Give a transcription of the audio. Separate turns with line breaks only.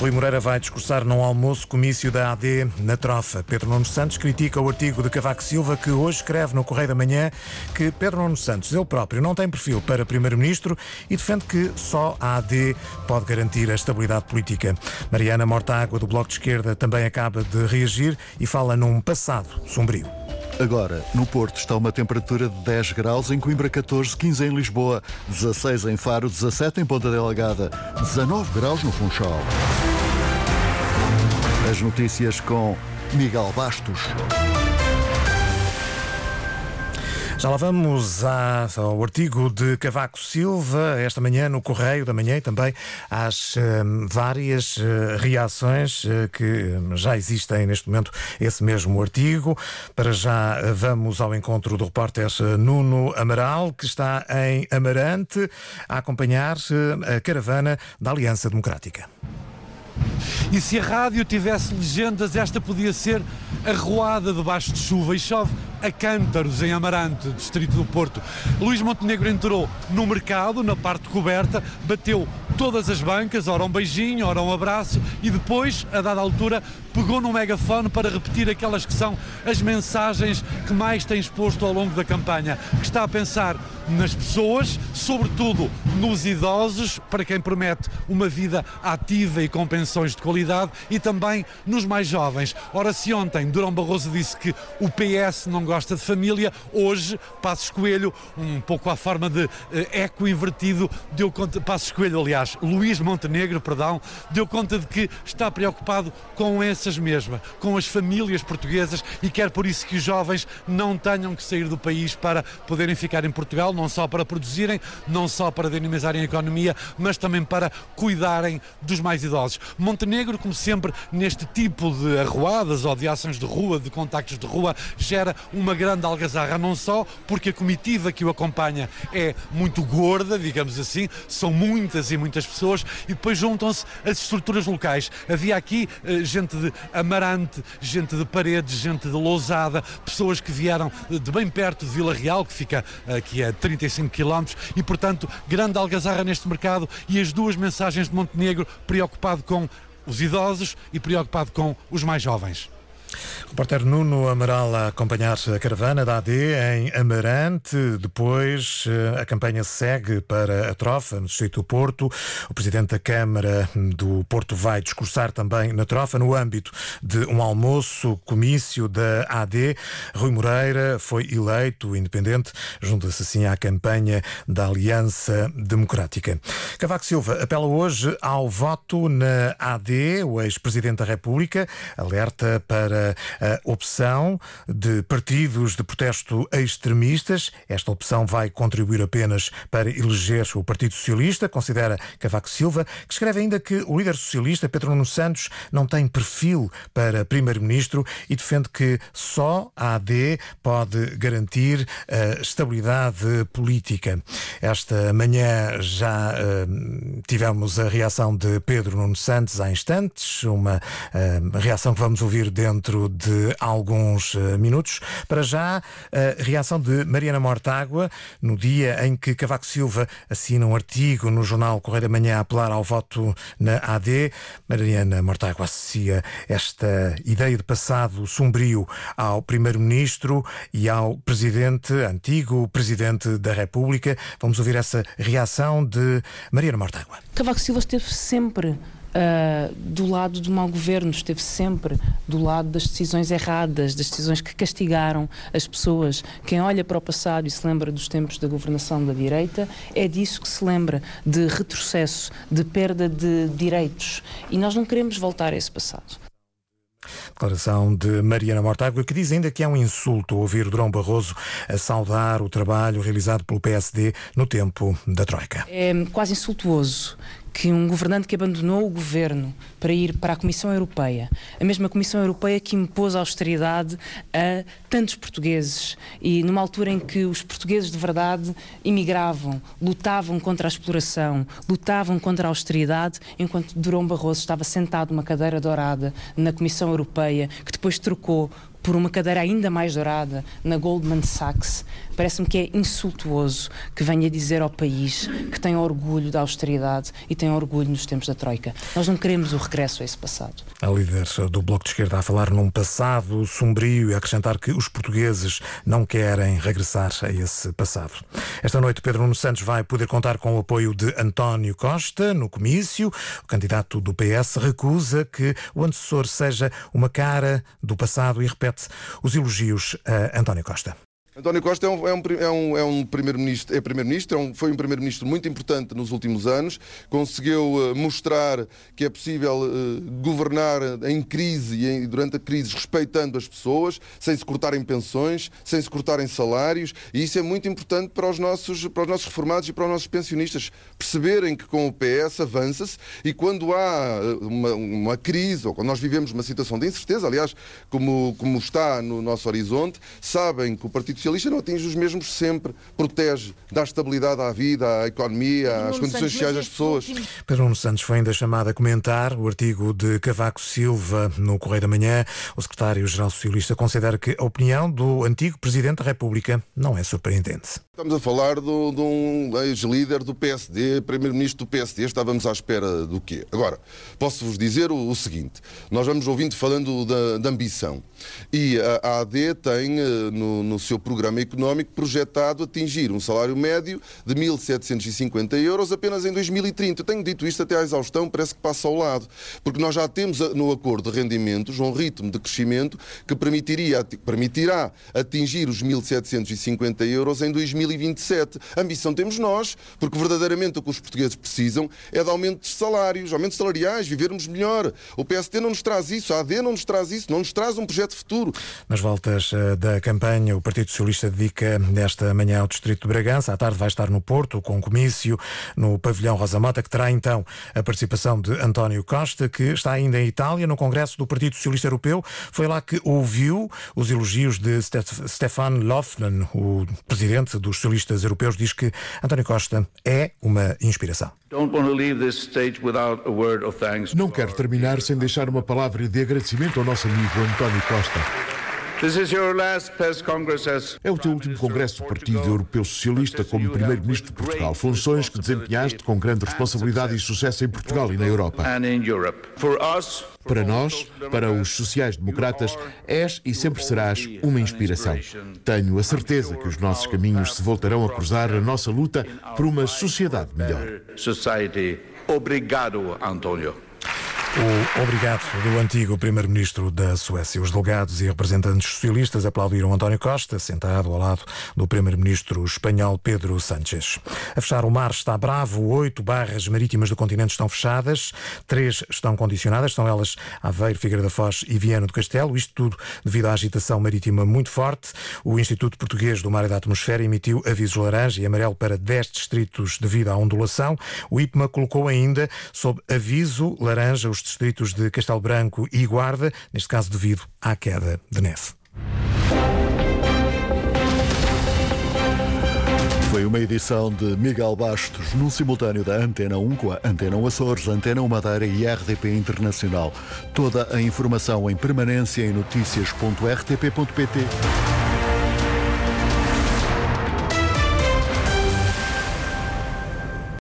Rui Moreira vai discursar num almoço comício da AD na Trofa. Pedro Nuno Santos critica o artigo de Cavaco Silva que hoje escreve no Correio da Manhã que Pedro Nuno Santos, ele próprio, não tem perfil para Primeiro-Ministro e defende que só a AD pode garantir a estabilidade política. Mariana Mortágua, do Bloco de Esquerda, também acaba de reagir e fala num passado sombrio.
Agora, no Porto está uma temperatura de 10 graus, em Coimbra 14, 15 em Lisboa, 16 em Faro, 17 em Ponta Delgada, 19 graus no Funchal. As notícias com Miguel Bastos.
Já lá vamos ao artigo de Cavaco Silva, esta manhã no Correio da Manhã e também às um, várias uh, reações uh, que já existem neste momento esse mesmo artigo. Para já uh, vamos ao encontro do repórter Nuno Amaral, que está em Amarante a acompanhar a caravana da Aliança Democrática.
E se a rádio tivesse legendas, esta podia ser arruada debaixo de chuva. E chove a cântaros em Amarante, distrito do Porto. Luís Montenegro entrou no mercado, na parte coberta, bateu todas as bancas, ora um beijinho, ora um abraço e depois, a dada altura, pegou no megafone para repetir aquelas que são as mensagens que mais tem exposto ao longo da campanha, que está a pensar nas pessoas, sobretudo nos idosos, para quem promete uma vida ativa e com pensões de qualidade, e também nos mais jovens. Ora, se ontem Durão Barroso disse que o PS não gosta de família, hoje Passos Coelho, um pouco à forma de eh, eco invertido, deu conta, Passos Coelho, aliás, Luís Montenegro, perdão, deu conta de que está preocupado com essas mesmas, com as famílias portuguesas e quer por isso que os jovens não tenham que sair do país para poderem ficar em Portugal, não só para produzirem, não só para dinamizarem a economia, mas também para cuidarem dos mais idosos. Montenegro, como sempre, neste tipo de arruadas ou de ações de rua, de contactos de rua, gera uma grande algazarra, não só porque a comitiva que o acompanha é muito gorda, digamos assim, são muitas e muitas pessoas, e depois juntam-se as estruturas locais. Havia aqui uh, gente de Amarante, gente de Paredes, gente de Lousada, pessoas que vieram de bem perto de Vila Real, que fica aqui a 35 km, e portanto, grande algazarra neste mercado, e as duas mensagens de Montenegro preocupado com os idosos e preocupado com os mais jovens.
O repórter Nuno Amaral a acompanhar a caravana da AD em Amarante. Depois eh, a campanha segue para a Trofa, no Distrito do Porto. O presidente da Câmara do Porto vai discursar também na Trofa, no âmbito de um almoço, comício da AD. Rui Moreira foi eleito independente, junta-se assim à campanha da Aliança Democrática. Cavaco Silva apela hoje ao voto na AD. O ex-presidente da República alerta para a opção de partidos de protesto extremistas. Esta opção vai contribuir apenas para eleger o Partido Socialista, considera Cavaco Silva, que escreve ainda que o líder socialista, Pedro Nuno Santos, não tem perfil para primeiro-ministro e defende que só a AD pode garantir a estabilidade política. Esta manhã já uh, tivemos a reação de Pedro Nuno Santos há instantes, uma uh, reação que vamos ouvir dentro dentro de alguns eh, minutos. Para já, a reação de Mariana Mortágua, no dia em que Cavaco Silva assina um artigo no jornal Correio da Manhã a apelar ao voto na AD. Mariana Mortágua associa esta ideia de passado sombrio ao Primeiro-Ministro e ao Presidente, antigo Presidente da República. Vamos ouvir essa reação de Mariana Mortágua.
Cavaco Silva esteve sempre uh, do lado do mau governo, esteve sempre do lado das decisões erradas, das decisões que castigaram as pessoas. Quem olha para o passado e se lembra dos tempos da governação da direita, é disso que se lembra, de retrocesso, de perda de direitos. E nós não queremos voltar a esse passado.
Declaração de Mariana Mortágua, que diz ainda que é um insulto ouvir Durão Barroso a saudar o trabalho realizado pelo PSD no tempo da Troika.
É quase insultuoso que um governante que abandonou o governo para ir para a Comissão Europeia, a mesma Comissão Europeia que impôs austeridade a tantos portugueses. E numa altura em que os portugueses de verdade imigravam, lutavam contra a exploração, lutavam contra a austeridade, enquanto Durão Barroso estava sentado numa cadeira dourada na Comissão Europeia, que depois trocou por uma cadeira ainda mais dourada na Goldman Sachs Parece-me que é insultuoso que venha dizer ao país que tem orgulho da austeridade e tem orgulho nos tempos da Troika. Nós não queremos o regresso a esse passado.
A líder do Bloco de Esquerda a falar num passado sombrio e acrescentar que os portugueses não querem regressar a esse passado. Esta noite, Pedro Nuno Santos vai poder contar com o apoio de António Costa no comício. O candidato do PS recusa que o antecessor seja uma cara do passado e repete os elogios a António Costa.
António Costa é um, é um, é um, é um primeiro-ministro, é primeiro-ministro, é um, foi um primeiro-ministro muito importante nos últimos anos, conseguiu uh, mostrar que é possível uh, governar em crise e em, durante a crise respeitando as pessoas, sem se cortarem pensões, sem se cortarem salários, e isso é muito importante para os nossos, para os nossos reformados e para os nossos pensionistas perceberem que com o PS avança-se. E quando há uma, uma, crise ou quando nós vivemos uma situação de incerteza, aliás, como, como está no nosso horizonte, sabem que o Partido Socialista socialista não atinge os mesmos sempre, protege, dá estabilidade à vida, à economia, às condições Santos, sociais das pessoas.
Pedro Nuno Santos foi ainda chamado a comentar o artigo de Cavaco Silva no Correio da Manhã. O secretário-geral socialista considera que a opinião do antigo Presidente da República não é surpreendente.
Estamos a falar de um ex-líder do PSD, primeiro-ministro do PSD. Estávamos à espera do quê? Agora, posso-vos dizer o, o, seguinte: nós vamos ouvindo falando da, da ambição. E a, a AD tem eh, no, no, seu programa económico projetado atingir um salário médio de 1.750 euros apenas em 2030. Eu tenho dito isto até à exaustão, parece que passa ao lado. Porque nós já temos eh, no acordo de rendimentos um ritmo de crescimento que permitiria, permitirá atingir os 1.750 euros em 2030. 2027. Ambição temos nós, porque verdadeiramente o que os portugueses precisam é de aumento de salários, aumentos salariais, vivermos melhor. O PST não nos traz isso, a AD não nos traz isso, não nos traz um projeto futuro.
Nas voltas eh, da campanha, o Partido Socialista dedica nesta manhã ao Distrito de Bragança. À tarde vai estar no Porto, com um comício no pavilhão Rosa Mota, que terá então a participação de António Costa, que está ainda em Itália, no Congresso do Partido Socialista Europeu. Foi lá que ouviu os elogios de Stefan Löfven, o presidente dos socialistas europeus diz que António Costa é uma inspiração.
Não quero terminar sem deixar uma palavra de agradecimento ao nosso amigo António Costa. É o teu último congresso do Partido Europeu Socialista como Primeiro-Ministro de Portugal, funções que desempenhaste com grande responsabilidade e sucesso em Portugal e na Europa. Para nós, para os sociais-democratas, és e sempre serás uma inspiração. Tenho a certeza que os nossos caminhos se voltarão a cruzar na nossa luta por uma sociedade melhor.
Obrigado, António. O obrigado do antigo primeiro-ministro da Suécia. Os delegados e representantes socialistas aplaudiram António Costa, sentado ao lado do primeiro-ministro espanhol Pedro Sánchez. A fechar o mar está bravo. Oito barras marítimas do continente estão fechadas. Três estão condicionadas. São elas Aveiro, Figueira da Foz e Viana do Castelo. Isto tudo devido à agitação marítima muito forte. O Instituto Português do Mar e da Atmosfera emitiu avisos laranja e amarelo para 10 distritos devido à ondulação. O IPMA colocou ainda sob aviso laranja os distritos de Castelo Branco e Guarda, neste caso devido à queda de neve.
Foi uma edição de Miguel Bastos, num simultâneo da Antena 1 com a Antena 1 Açores, Antena 1 Madeira e RDP Internacional. Toda a informação em permanência em notícias.rtp.pt.